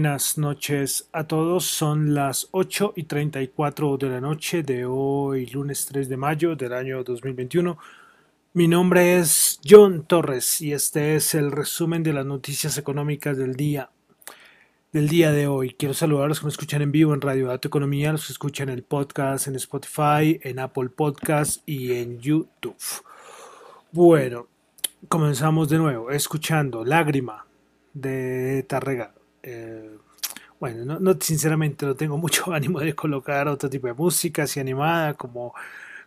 Buenas noches a todos, son las 8 y 34 de la noche de hoy, lunes 3 de mayo del año 2021. Mi nombre es John Torres y este es el resumen de las noticias económicas del día del día de hoy. Quiero saludar a los que me escuchan en vivo en Radio Dato Economía, los que escuchan el podcast en Spotify, en Apple Podcast y en YouTube. Bueno, comenzamos de nuevo escuchando Lágrima de Tarrega. Eh, bueno, no, sinceramente no tengo mucho ánimo de colocar otro tipo de música así animada como,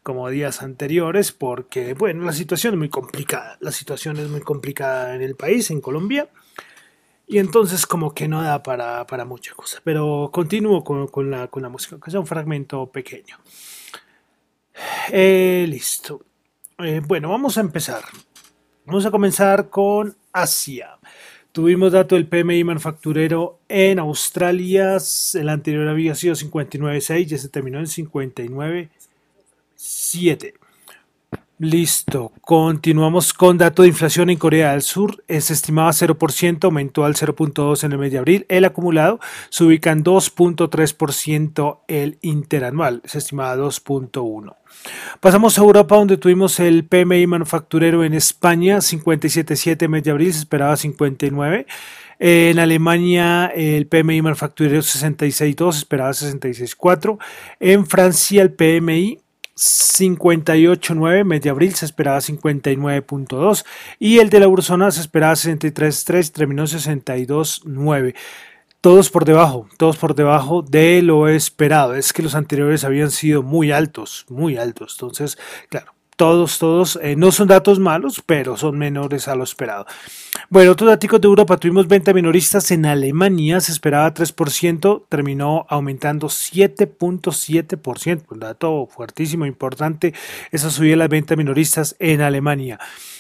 como días anteriores porque, bueno, la situación es muy complicada. La situación es muy complicada en el país, en Colombia. Y entonces como que no da para, para mucha cosa. Pero continúo con, la, con la música, que es un fragmento pequeño. Eh, listo. Eh, bueno, vamos a empezar. Vamos a comenzar con Asia. Tuvimos dato del PMI manufacturero en Australia. El anterior había sido 59.6, ya se terminó en 59.7. Listo, continuamos con dato de inflación en Corea del Sur. Es estimado a 0%, aumentó al 0.2 en el mes de abril. El acumulado se ubica en 2.3% el interanual, es estimado a 2.1. Pasamos a Europa, donde tuvimos el PMI manufacturero en España, 57.7 mes de abril, se esperaba 59. En Alemania el PMI manufacturero 66.2, se esperaba 66.4. En Francia el PMI 58.9, mes de abril se esperaba 59.2 y el de la Eurozona se esperaba 63.3, terminó 62.9. Todos por debajo, todos por debajo de lo esperado. Es que los anteriores habían sido muy altos, muy altos. Entonces, claro, todos, todos, eh, no son datos malos, pero son menores a lo esperado. Bueno, otros datos de Europa, tuvimos venta minoristas en Alemania, se esperaba 3%, terminó aumentando 7.7%, un dato fuertísimo, importante, esa subida de las ventas minoristas en Alemania.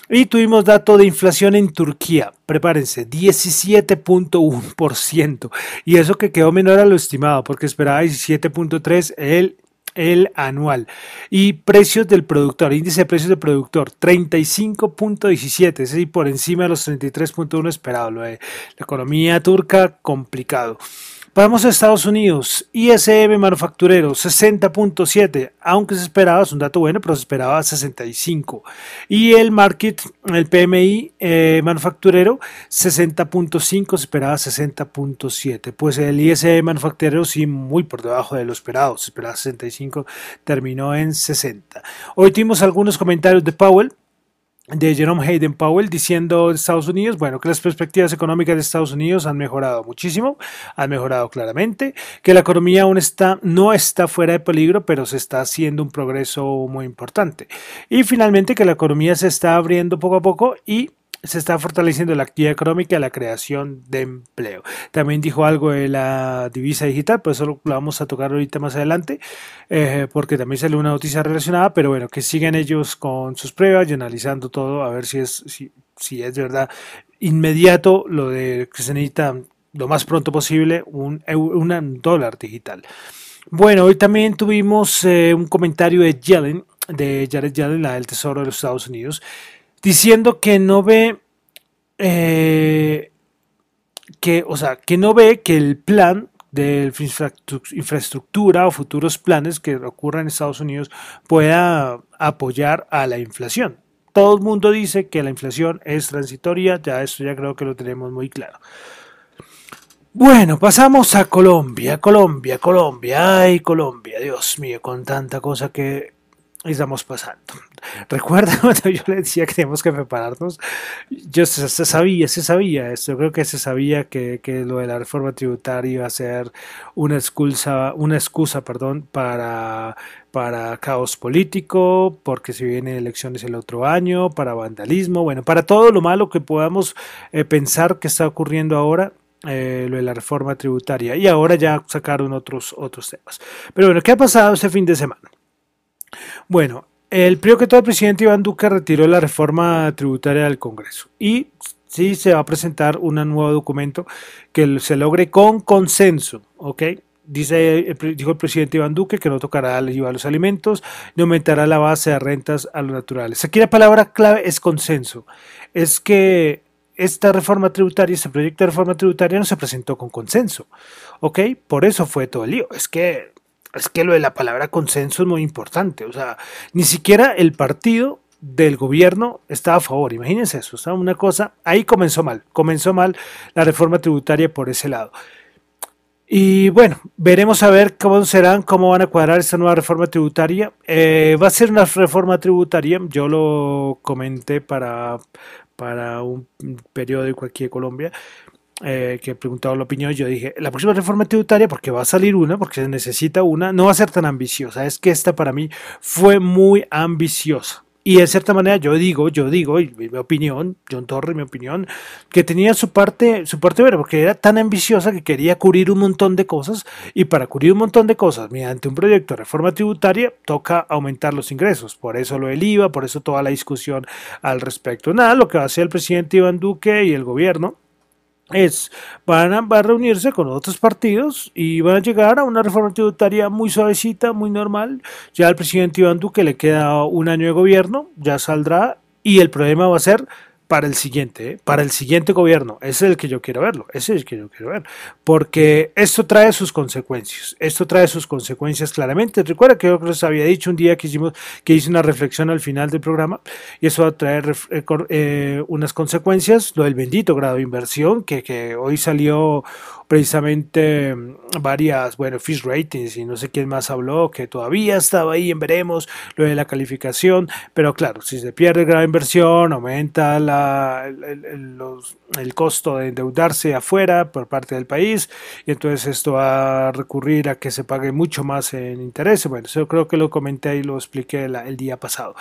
Y tuvimos dato de inflación en Turquía, prepárense, 17.1%, y eso que quedó menor a lo estimado, porque esperaba 17.3% el el anual. Y precios del productor, índice de precios del productor, 35.17, es decir, por encima de los 33.1 esperado. Lo de la economía turca, complicado. Vamos a Estados Unidos, ISM manufacturero 60.7, aunque se esperaba, es un dato bueno, pero se esperaba 65. Y el market, el PMI eh, manufacturero 60.5, se esperaba 60.7. Pues el ISM manufacturero sí muy por debajo de lo esperado, se esperaba 65, terminó en 60. Hoy tuvimos algunos comentarios de Powell de Jerome Hayden Powell diciendo Estados Unidos, bueno, que las perspectivas económicas de Estados Unidos han mejorado muchísimo, han mejorado claramente, que la economía aún está, no está fuera de peligro, pero se está haciendo un progreso muy importante. Y finalmente que la economía se está abriendo poco a poco y se está fortaleciendo la actividad económica y la creación de empleo. También dijo algo de la divisa digital, pues eso lo vamos a tocar ahorita más adelante, eh, porque también sale una noticia relacionada, pero bueno, que sigan ellos con sus pruebas y analizando todo, a ver si es, si, es de verdad inmediato lo de que se necesita lo más pronto posible un, un dólar digital. Bueno, hoy también tuvimos eh, un comentario de Yellen, de Jared Yellen, la del Tesoro de los Estados Unidos, diciendo que no ve eh, que, o sea, que no ve que el plan de infraestructura o futuros planes que ocurran en Estados Unidos pueda apoyar a la inflación. Todo el mundo dice que la inflación es transitoria, ya esto ya creo que lo tenemos muy claro. Bueno, pasamos a Colombia, Colombia, Colombia, ay Colombia, Dios mío, con tanta cosa que estamos pasando. Recuerda cuando yo le decía que tenemos que prepararnos, yo se, sabía, se sabía esto, creo que se sabía que, que, lo de la reforma tributaria iba a ser una excusa, una excusa perdón, para, para caos político, porque si vienen elecciones el otro año, para vandalismo, bueno, para todo lo malo que podamos eh, pensar que está ocurriendo ahora, eh, lo de la reforma tributaria y ahora ya sacaron otros, otros temas. Pero bueno, ¿qué ha pasado este fin de semana? Bueno, el primero que todo, el presidente Iván Duque retiró la reforma tributaria del Congreso y sí se va a presentar un nuevo documento que se logre con consenso, ¿ok? Dice, dijo el presidente Iván Duque que no tocará el IVA a los alimentos, ni aumentará la base de rentas a los naturales. Aquí la palabra clave es consenso. Es que esta reforma tributaria, este proyecto de reforma tributaria no se presentó con consenso. ¿Ok? Por eso fue todo el lío. Es que, es que lo de la palabra consenso es muy importante. O sea, ni siquiera el partido del gobierno estaba a favor. Imagínense eso. O una cosa, ahí comenzó mal. Comenzó mal la reforma tributaria por ese lado. Y bueno, veremos a ver cómo serán, cómo van a cuadrar esta nueva reforma tributaria. Eh, va a ser una reforma tributaria, yo lo comenté para, para un periódico aquí de Colombia, eh, que preguntaba la opinión, yo dije, la próxima reforma tributaria, porque va a salir una, porque se necesita una, no va a ser tan ambiciosa. Es que esta para mí fue muy ambiciosa. Y en cierta manera yo digo, yo digo, y mi opinión, John Torre, mi opinión, que tenía su parte, su parte vera, porque era tan ambiciosa que quería cubrir un montón de cosas, y para cubrir un montón de cosas, mediante un proyecto de reforma tributaria, toca aumentar los ingresos. Por eso lo del IVA, por eso toda la discusión al respecto. Nada, lo que va a hacer el presidente Iván Duque y el gobierno es van a, reunirse con otros partidos y van a llegar a una reforma tributaria muy suavecita, muy normal. Ya al presidente Iván Duque le queda un año de gobierno, ya saldrá y el problema va a ser para el siguiente, ¿eh? para el siguiente gobierno. Ese es el que yo quiero verlo, ese es el que yo quiero ver. Porque esto trae sus consecuencias, esto trae sus consecuencias claramente. Recuerda que yo les había dicho un día que hicimos, que hice una reflexión al final del programa, y eso va a traer eh, eh, unas consecuencias, lo del bendito grado de inversión, que, que hoy salió precisamente mm, varias, bueno, Fish Ratings y no sé quién más habló, que todavía estaba ahí en veremos lo de la calificación, pero claro, si se pierde gran inversión, aumenta la, el, el, costo de endeudarse afuera por parte del país y entonces esto va a recurrir a que se pague mucho más en interés. Bueno, eso creo que lo comenté y lo expliqué el día pasado.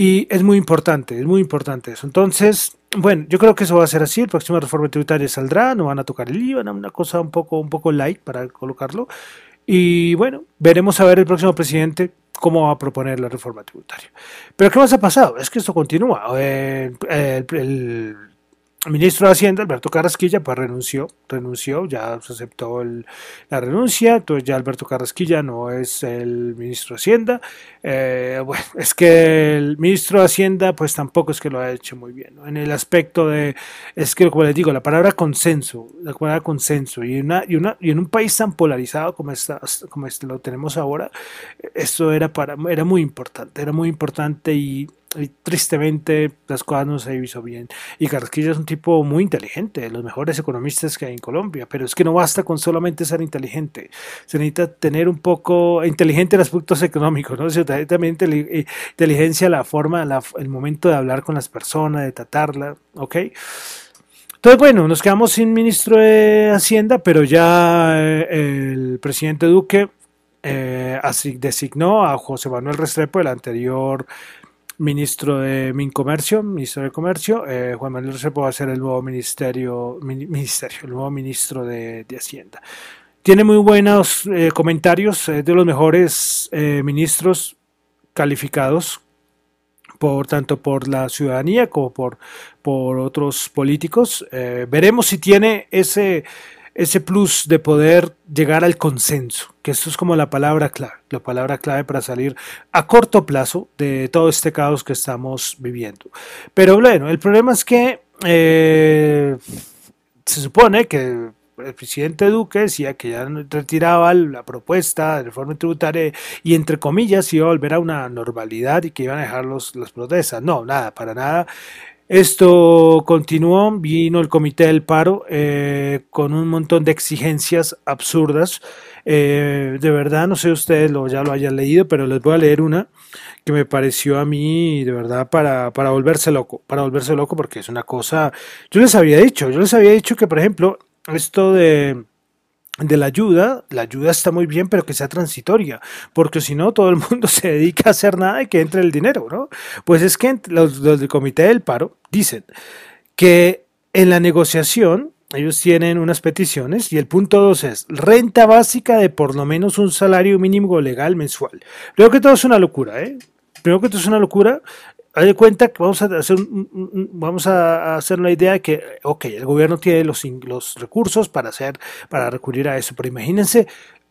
Y es muy importante, es muy importante eso. Entonces, bueno, yo creo que eso va a ser así. El próximo reforma tributaria saldrá, no van a tocar el IVA, una cosa un poco, un poco light para colocarlo. Y bueno, veremos a ver el próximo presidente cómo va a proponer la reforma tributaria. Pero ¿qué más ha pasado? Es que esto continúa. Eh, el ministro de Hacienda, Alberto Carrasquilla, pues renunció, renunció, ya se aceptó la renuncia, entonces ya Alberto Carrasquilla no es el ministro de Hacienda. Eh, bueno, es que el ministro de Hacienda, pues tampoco es que lo ha hecho muy bien. En el aspecto de, es que como les digo, la palabra consenso, la palabra consenso, y, una, y, una, y en un país tan polarizado como, está, como lo tenemos ahora, esto era, para, era muy importante, era muy importante y y tristemente las cosas no se hizo bien. Y Carrasquilla es un tipo muy inteligente, de los mejores economistas que hay en Colombia, pero es que no basta con solamente ser inteligente, se necesita tener un poco inteligente en aspectos económicos, ¿no? también eh, inteligencia la forma, el momento de hablar con las personas, de tratarla, ¿ok? Entonces, bueno, nos quedamos sin ministro de Hacienda, pero ya eh, el presidente Duque eh, designó a José Manuel Restrepo, el anterior ministro de Mincomercio, ministro de Comercio, eh, Juan Manuel Restrepo va a ser el nuevo ministerio, ministerio, el nuevo ministro de, Hacienda. Tiene muy buenos eh, comentarios, es de los mejores eh, ministros calificados por tanto por la ciudadanía como por, por otros políticos. veremos si tiene ese ese plus de poder llegar al consenso, que esto es como la palabra clave, la palabra clave para salir a corto plazo de todo este caos que estamos viviendo. Pero bueno, el problema es que eh, se supone que el presidente Duque decía que ya retiraba la propuesta de reforma tributaria y entre comillas iba a volver a una normalidad y que iban a dejar los, las protestas. No, nada, para nada. Esto continuó, vino el Comité del Paro eh, con un montón de exigencias absurdas. Eh, de verdad, no sé si ustedes lo, ya lo hayan leído, pero les voy a leer una que me pareció a mí de verdad para, para volverse loco, para volverse loco porque es una cosa, yo les había dicho, yo les había dicho que por ejemplo esto de de la ayuda, la ayuda está muy bien, pero que sea transitoria, porque si no, todo el mundo se dedica a hacer nada y que entre el dinero, ¿no? Pues es que los, del Comité del Paro dicen que en la negociación ellos tienen unas peticiones y el punto dos es renta básica de por lo menos un salario mínimo legal mensual. Creo que todo es una locura, ¿eh? Creo que todo es una locura haz de cuenta que vamos a hacer, vamos a hacer una idea de que, ok, el gobierno tiene los, los recursos para hacer, para recurrir a eso, pero imagínense,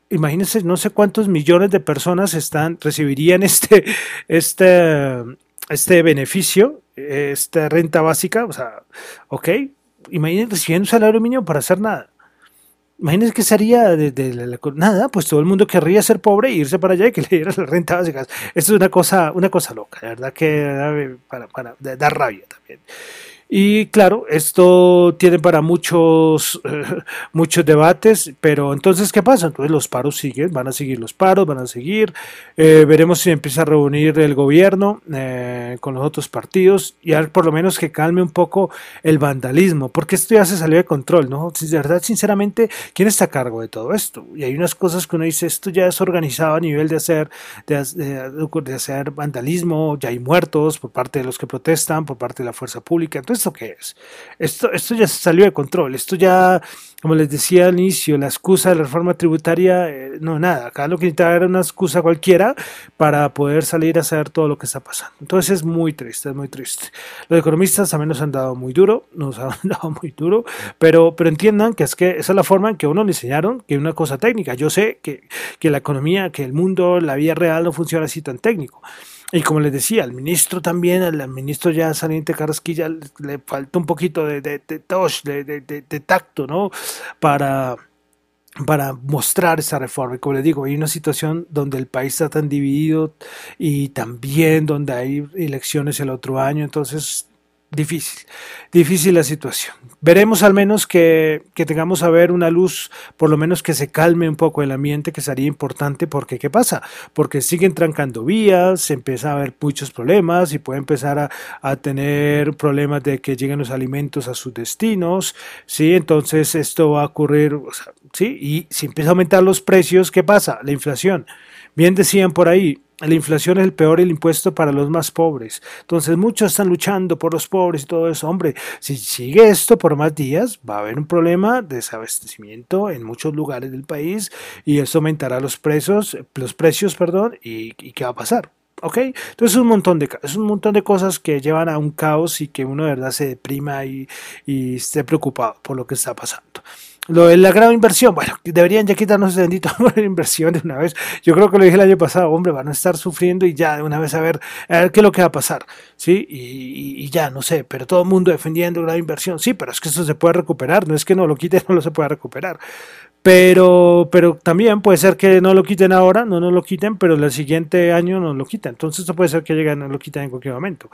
imagínense no sé cuántos millones de personas están, recibirían este, este, este beneficio esta renta básica, o sea, ok, imagínense recibiendo un salario mínimo para hacer nada. Imagínense que sería de, nada, pues todo el mundo querría ser pobre e irse para allá y que le dieran la renta básica. Esto es una cosa, una cosa loca, la verdad que para, para dar rabia también. Y claro, esto tiene para muchos, muchos debates, pero entonces, ¿qué pasa? Entonces los paros siguen, van a seguir los paros, van a seguir. Eh, veremos si empieza a reunir el gobierno eh, con los otros partidos y a por lo menos que calme un poco el vandalismo, porque esto ya se salió de control, ¿no? De verdad, sinceramente, ¿quién está a cargo de todo esto? Y hay unas cosas que uno dice, esto ya es organizado a nivel de hacer, de hacer vandalismo, ya hay muertos por parte de los que protestan, por parte de la fuerza pública. Entonces, ¿esto qué es? Esto, esto ya se salió de control, esto ya, como les decía al inicio, la excusa de la reforma tributaria, eh, no, nada, acá lo que necesitaba era una excusa cualquiera para poder salir a hacer todo lo que está pasando. Entonces es muy triste, es muy triste. Los economistas también nos han dado muy duro, nos han dado muy duro, pero, pero entiendan que es que esa es la forma en que uno le enseñaron que una cosa técnica. Yo sé que, que la economía, que el mundo, la vida real no funciona así tan técnico. Y como les decía, al ministro también, al ministro ya saliente Carrasquilla, le falta un poquito de, de, de, de, tacto, ¿no? Para, para mostrar esa reforma. Y como les digo, hay una situación donde el país está tan dividido y también donde hay elecciones el otro año, entonces difícil, difícil la situación. Veremos al menos que, que, tengamos a ver una luz, por lo menos que se calme un poco el ambiente, que sería importante, porque ¿qué pasa? Porque siguen trancando vías, se empieza a haber muchos problemas y puede empezar a, a tener problemas de que lleguen los alimentos a sus destinos, ¿sí? Entonces esto va a ocurrir, ¿sí? Y si empieza a aumentar los precios, ¿qué pasa? La inflación. Bien decían por ahí, la inflación es el peor el impuesto para los más pobres. Entonces muchos están luchando por los pobres y todo eso. Hombre, si sigue esto por más días, va a haber un problema de desabastecimiento en muchos lugares del país y eso aumentará los precios, los precios, perdón, y, ¿qué va a pasar? ¿Ok? Entonces es un montón de es un montón de cosas que llevan a un caos y que uno de verdad se deprima y, y esté preocupado por lo que está pasando. Lo de la gran inversión, bueno, deberían ya quitarnos ese bendito la inversión de una vez. Yo creo que lo dije el año pasado, hombre, van a estar sufriendo y ya de una vez a ver, a ver qué es lo que va a pasar, ¿sí? Y, ya, no sé, pero todo el mundo defendiendo la inversión, sí, pero es que eso se puede recuperar, no es que no lo quiten, no lo se pueda recuperar. Pero, pero también puede ser que no lo quiten ahora, no nos lo quiten, pero el siguiente año no lo quiten. Entonces, esto puede ser que lleguen, no lo quiten en cualquier momento.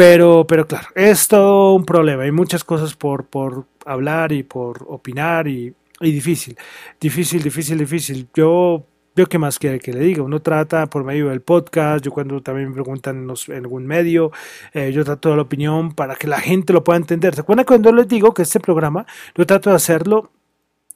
Pero, pero claro, es todo un problema. Hay muchas cosas por, por hablar y por opinar y, difícil, difícil, difícil, difícil. Yo yo qué más quiere que le diga, uno trata por medio del podcast, yo cuando también me preguntan en, algún medio, eh, yo trato de la opinión para que la gente lo pueda entender. ¿Se acuerdan cuando les digo que este programa, yo trato de hacerlo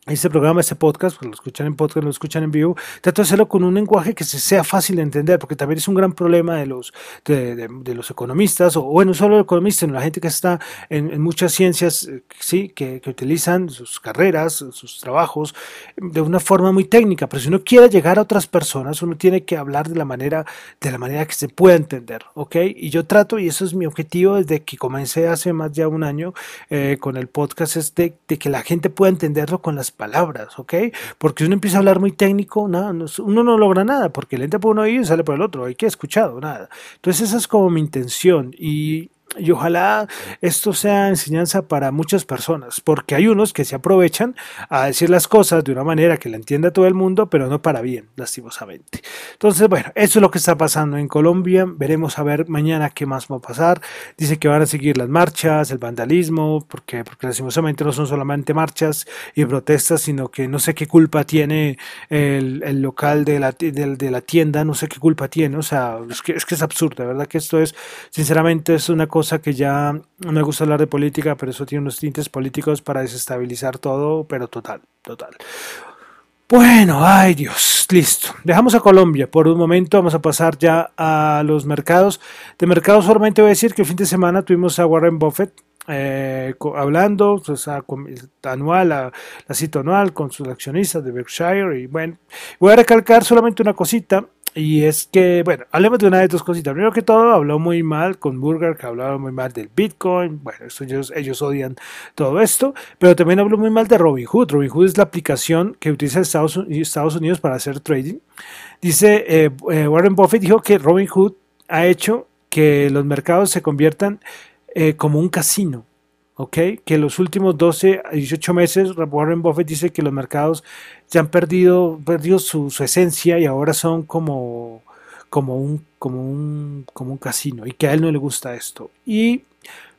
este programa, este podcast, pues lo escuchan en podcast, lo escuchan en vivo, trato de hacerlo con un lenguaje que se sea fácil de entender, porque también es un gran problema de los, de, los economistas, o bueno, solo economistas, sino la gente que está en, muchas ciencias, eh, sí, que, utilizan sus carreras, sus trabajos, de una forma muy técnica, pero si uno quiere llegar a otras personas, uno tiene que hablar de la manera, de la manera que se pueda entender, ¿ok? Y yo trato, y eso es mi objetivo desde que comencé hace más de un año eh, con el podcast, es de, de que la gente pueda entenderlo con las palabras, ¿ok? Porque uno empieza a hablar muy técnico, nada, uno no logra nada, porque le entra por uno y sale por el otro, hay que escuchado, nada. Entonces esa es como mi intención y y ojalá esto sea enseñanza para muchas personas, porque hay unos que se aprovechan a decir las cosas de una manera que la entienda todo el mundo, pero no para bien, lastimosamente. Entonces, bueno, eso es lo que está pasando en Colombia. Veremos a ver mañana qué más va a pasar. Dice que van a seguir las marchas, el vandalismo, porque, porque lastimosamente no son solamente marchas y protestas, sino que no sé qué culpa tiene el, el local de la, de, la tienda, no sé qué culpa tiene. O sea, es que es, que es absurdo, verdad que esto es, sinceramente, es una cosa que ya no me gusta hablar de política, pero eso tiene unos tintes políticos para desestabilizar todo, pero total, total. Bueno, ay Dios, listo. Dejamos a Colombia por un momento, vamos a pasar ya a los mercados. De mercados solamente voy a decir que el fin de semana tuvimos a Warren Buffett eh, hablando, pues, a, anual, a, la cita anual con sus accionistas de Berkshire y bueno, voy a recalcar solamente una cosita y es que, bueno, hablemos de una de dos cositas. Primero que todo, habló muy mal con Burger, que hablaba muy mal del Bitcoin. Bueno, ellos, ellos odian todo esto. Pero también habló muy mal de Robinhood. Robinhood es la aplicación que utiliza Estados, Unidos para hacer trading. Dice, eh, eh, Warren Buffett dijo que Robinhood ha hecho que los mercados se conviertan eh, como un casino. ¿Ok? Que los últimos 12 a 18 meses, Warren Buffett dice que los mercados ya han perdido, perdido su, esencia y ahora son como, como, un, como, un, como un casino y que a él no le gusta esto. Y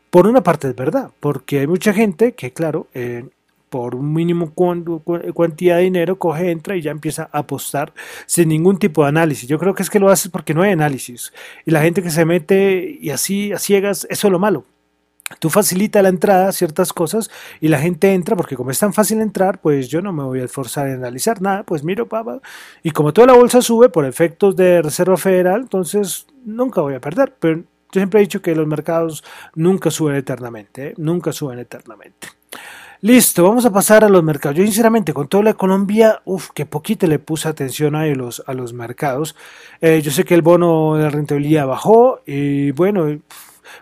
por una parte es verdad, porque hay mucha gente que, claro, eh, por un mínimo cantidad de dinero coge, entra y ya empieza a apostar sin ningún tipo de análisis. Yo creo que es que lo hace porque no hay análisis. Y la gente que se mete y así a ciegas, eso es lo malo. Tú facilita la entrada ciertas cosas y la gente entra porque como es tan fácil entrar, pues yo no me voy a esforzar en analizar nada, pues miro, papá. Y como toda la bolsa sube por efectos de Reserva Federal, entonces nunca voy a perder. Pero yo siempre he dicho que los mercados nunca suben eternamente, ¿eh? nunca suben eternamente. Listo, vamos a pasar a los mercados. Yo sinceramente con toda la Colombia, uff, que poquito le puse atención a los, a los mercados. Eh, yo sé que el bono de rentabilidad bajó y bueno,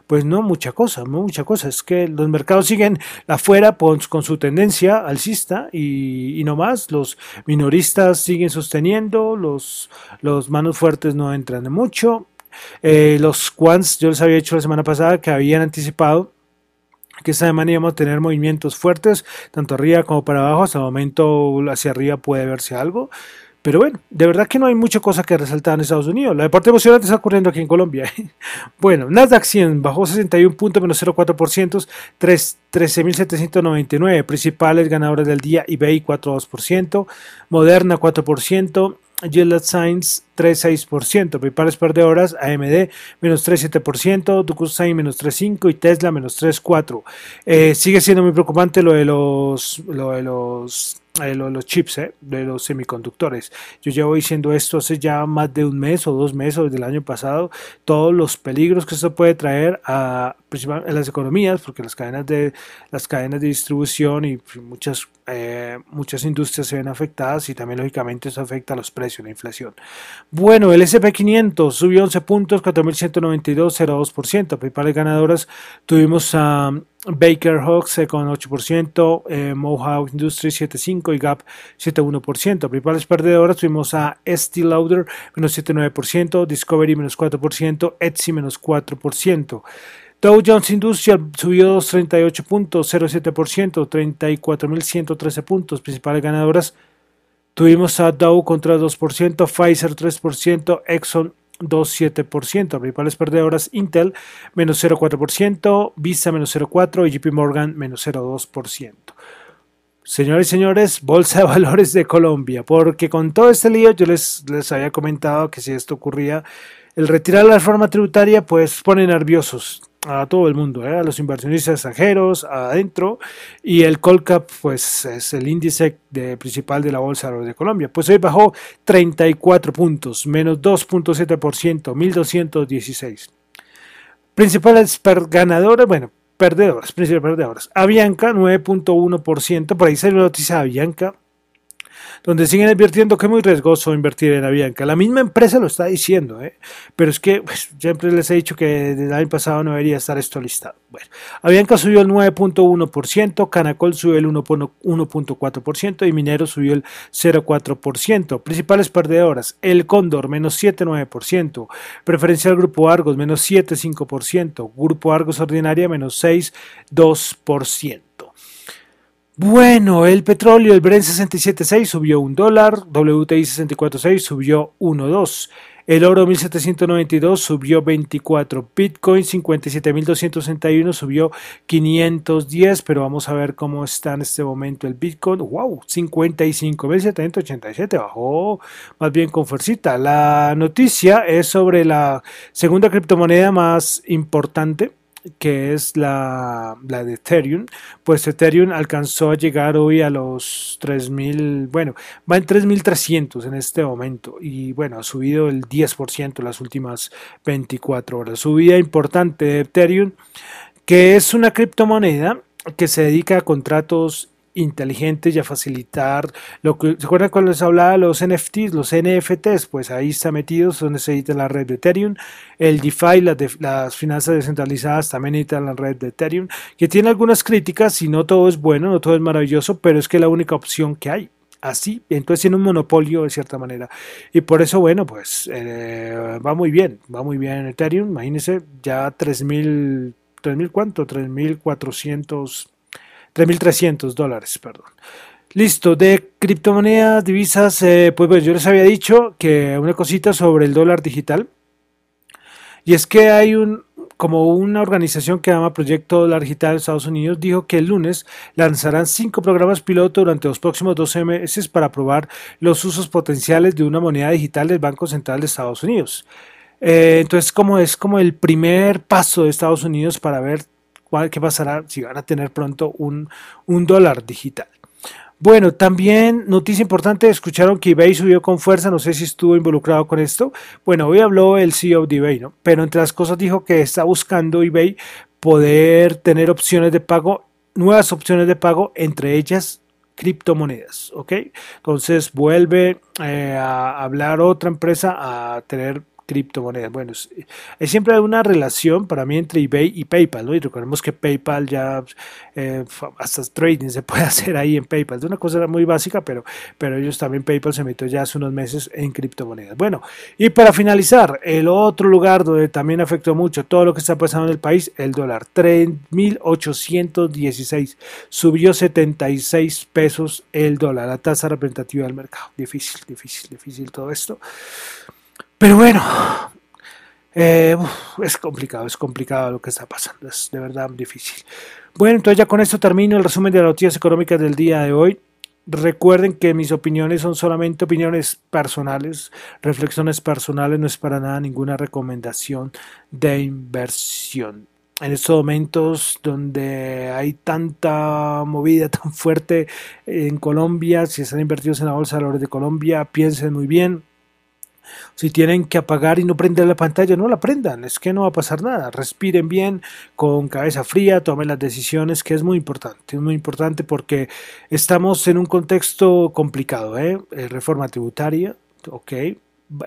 pues no mucha cosa, no mucha cosa. Es que los mercados siguen afuera con, su tendencia alcista y, y no más. Los minoristas siguen sosteniendo, los, los manos fuertes no entran de mucho. Eh, los quants, yo les había dicho la semana pasada que habían anticipado que esta semana íbamos a tener movimientos fuertes, tanto arriba como para abajo. Hasta el momento hacia arriba puede verse algo. Pero bueno, de verdad que no hay mucha cosa que resaltar en Estados Unidos. La parte emocionante está ocurriendo aquí en Colombia. bueno, Nasdaq 100 bajó 61 puntos menos 0,4%, 13.799. Principales ganadores del día, eBay 4,2%, Moderna 4%, Gillette Science 3,6%, principales perdedoras AMD menos 3,7%, DocuSign menos 3,5% y Tesla menos 3,4%. Eh, sigue siendo muy preocupante lo de los, lo de los eh, los, chips, eh, de los semiconductores. Yo llevo diciendo esto hace ya más de un mes o dos meses desde el año pasado, todos los peligros que esto puede traer a, principalmente las economías, porque las cadenas de, las cadenas de distribución y muchas, eh, muchas industrias se ven afectadas y también lógicamente eso afecta a los precios, la inflación. Bueno, el SP500 subió 11 puntos, 4.192, 0,2%. Principales ganadoras tuvimos a... Baker Hawks eh, con 8%, eh, Mohawk Industries 7.5% y Gap 7.1%. Principales perdedoras tuvimos a Estee Lauder menos 7.9%, Discovery menos 4%, Etsy menos 4%. Dow Jones Industrial subió 238 puntos, 0,7%, 34.113 puntos. Principales ganadoras tuvimos a Dow contra 2%, Pfizer 3%, Exxon 2,7%. Principales perdedoras Intel menos 0,4%, Visa menos 0,4% y JP Morgan menos 0,2%. Señores y señores, Bolsa de Valores de Colombia, porque con todo este lío yo les, les había comentado que si esto ocurría, el retirar la reforma tributaria pues pone nerviosos a todo el mundo, ¿eh? a los inversionistas extranjeros, adentro, y el Colcap, pues es el índice principal de la Bolsa de Colombia. Pues hoy bajó 34 puntos, menos 2.7%, 1216. Principales ganadores, bueno, perdedoras, principales perdedoras. Avianca, 9.1%, por ahí salió la noticia Avianca, donde siguen advirtiendo que es muy riesgoso invertir en Avianca. La misma empresa lo está diciendo, ¿eh? pero es que pues, siempre les he dicho que desde el año pasado no debería estar esto listado. Bueno, Avianca subió el 9.1%, Canacol subió el 1.4% y Minero subió el 0.4%. Principales perdedoras, El Cóndor menos 7.9%, Preferencial Grupo Argos menos 7.5%, Grupo Argos Ordinaria menos 6.2%. Bueno, el petróleo, el Bren 67.6 subió un dólar, WTI 64.6 subió 1.2, el oro 1792 subió 24, Bitcoin 57.261 subió 510, pero vamos a ver cómo está en este momento el Bitcoin. Wow, 55.787 bajó más bien con fuercita. La noticia es sobre la segunda criptomoneda más importante que es la, de Ethereum, pues Ethereum alcanzó a llegar hoy a los 3.000, bueno, va en 3.300 en este momento y bueno, ha subido el 10% en las últimas 24 horas. Subida importante de Ethereum, que es una criptomoneda que se dedica a contratos inteligentes y a facilitar lo que se acuerdan cuando les hablaba de los NFTs, los NFTs, pues ahí está metido, donde se edita la red de Ethereum, el DeFi, las, finanzas descentralizadas también editan la red de Ethereum, que tiene algunas críticas y no todo es bueno, no todo es maravilloso, pero es que es la única opción que hay. así, entonces tiene un monopolio de cierta manera. Y por eso, bueno, pues eh, va muy bien, va muy bien en Ethereum, imagínense, ya 3.000, ¿3.000 cuánto? 3.400, 3.300 dólares, perdón. Listo, de criptomonedas, divisas, eh, pues, pues yo les había dicho que una cosita sobre el dólar digital. Y es que hay un, como una organización que llama Proyecto Dólar Digital de Estados Unidos, dijo que el lunes lanzarán cinco programas piloto durante los próximos 12 meses para probar los usos potenciales de una moneda digital del Banco Central de Estados Unidos. Eh, entonces, como es como el primer paso de Estados Unidos para ver qué pasará si van a tener pronto un, un dólar digital. Bueno, también noticia importante, escucharon que eBay subió con fuerza, no sé si estuvo involucrado con esto. Bueno, hoy habló el CEO de eBay, ¿no? Pero entre las cosas dijo que está buscando eBay poder tener opciones de pago, nuevas opciones de pago, entre ellas criptomonedas, ¿ok? Entonces vuelve eh, a hablar otra empresa a tener criptomonedas. Bueno, es, siempre hay una relación para mí entre eBay y PayPal, ¿no? Y recordemos que PayPal ya eh, hasta trading se puede hacer ahí en PayPal. Es una cosa muy básica, pero, pero ellos también PayPal se metió ya hace unos meses en criptomonedas. Bueno, y para finalizar, el otro lugar donde también afectó mucho todo lo que está pasando en el país, el dólar, 3.816, subió 76 pesos el dólar, la tasa representativa del mercado. Difícil, difícil, difícil todo esto. Pero bueno, eh, es complicado, es complicado lo que está pasando, es de verdad difícil. Bueno, entonces ya con esto termino el resumen de las noticias económicas del día de hoy. Recuerden que mis opiniones son solamente opiniones personales, reflexiones personales, no es para nada ninguna recomendación de inversión. En estos momentos donde hay tanta movida tan fuerte en Colombia, si están invertidos en la Bolsa de Valores de Colombia, piensen muy bien, si tienen que apagar y no prender la pantalla, no la prendan, es que no va a pasar nada. Respiren bien, con cabeza fría, tomen las decisiones, que es muy importante. Es muy importante porque estamos en un contexto complicado, ¿eh? eh reforma tributaria, ok,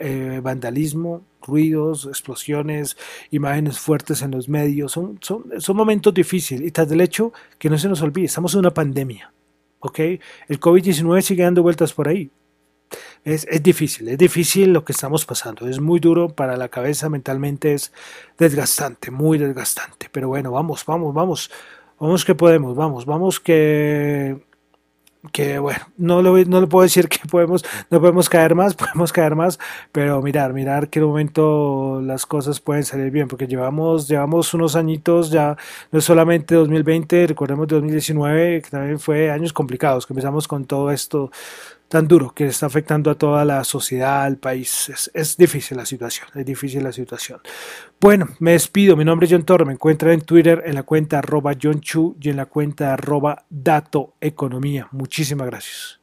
eh, vandalismo, ruidos, explosiones, imágenes fuertes en los medios, son, son, son momentos difíciles y tras del hecho que no se nos olvide, estamos en una pandemia, ¿ok? El COVID-19 sigue dando vueltas por ahí, es, difícil, es difícil lo que estamos pasando, es muy duro para la cabeza, mentalmente es desgastante, muy desgastante, pero bueno, vamos, vamos, vamos, vamos que podemos, vamos, vamos que que bueno, no lo, no le puedo decir que podemos, no podemos caer más, podemos caer más, pero mirar, mirar que momento las cosas pueden salir bien, porque llevamos, llevamos unos añitos ya, no solamente 2020, recordemos 2019, que también fue años complicados, que empezamos con todo esto tan duro que está afectando a toda la sociedad, al país. Es, difícil la situación, es difícil la situación. Bueno, me despido. Mi nombre es John Torre. Me encuentran en Twitter en la cuenta arroba John Chu y en la cuenta arroba Dato Economía. Muchísimas gracias.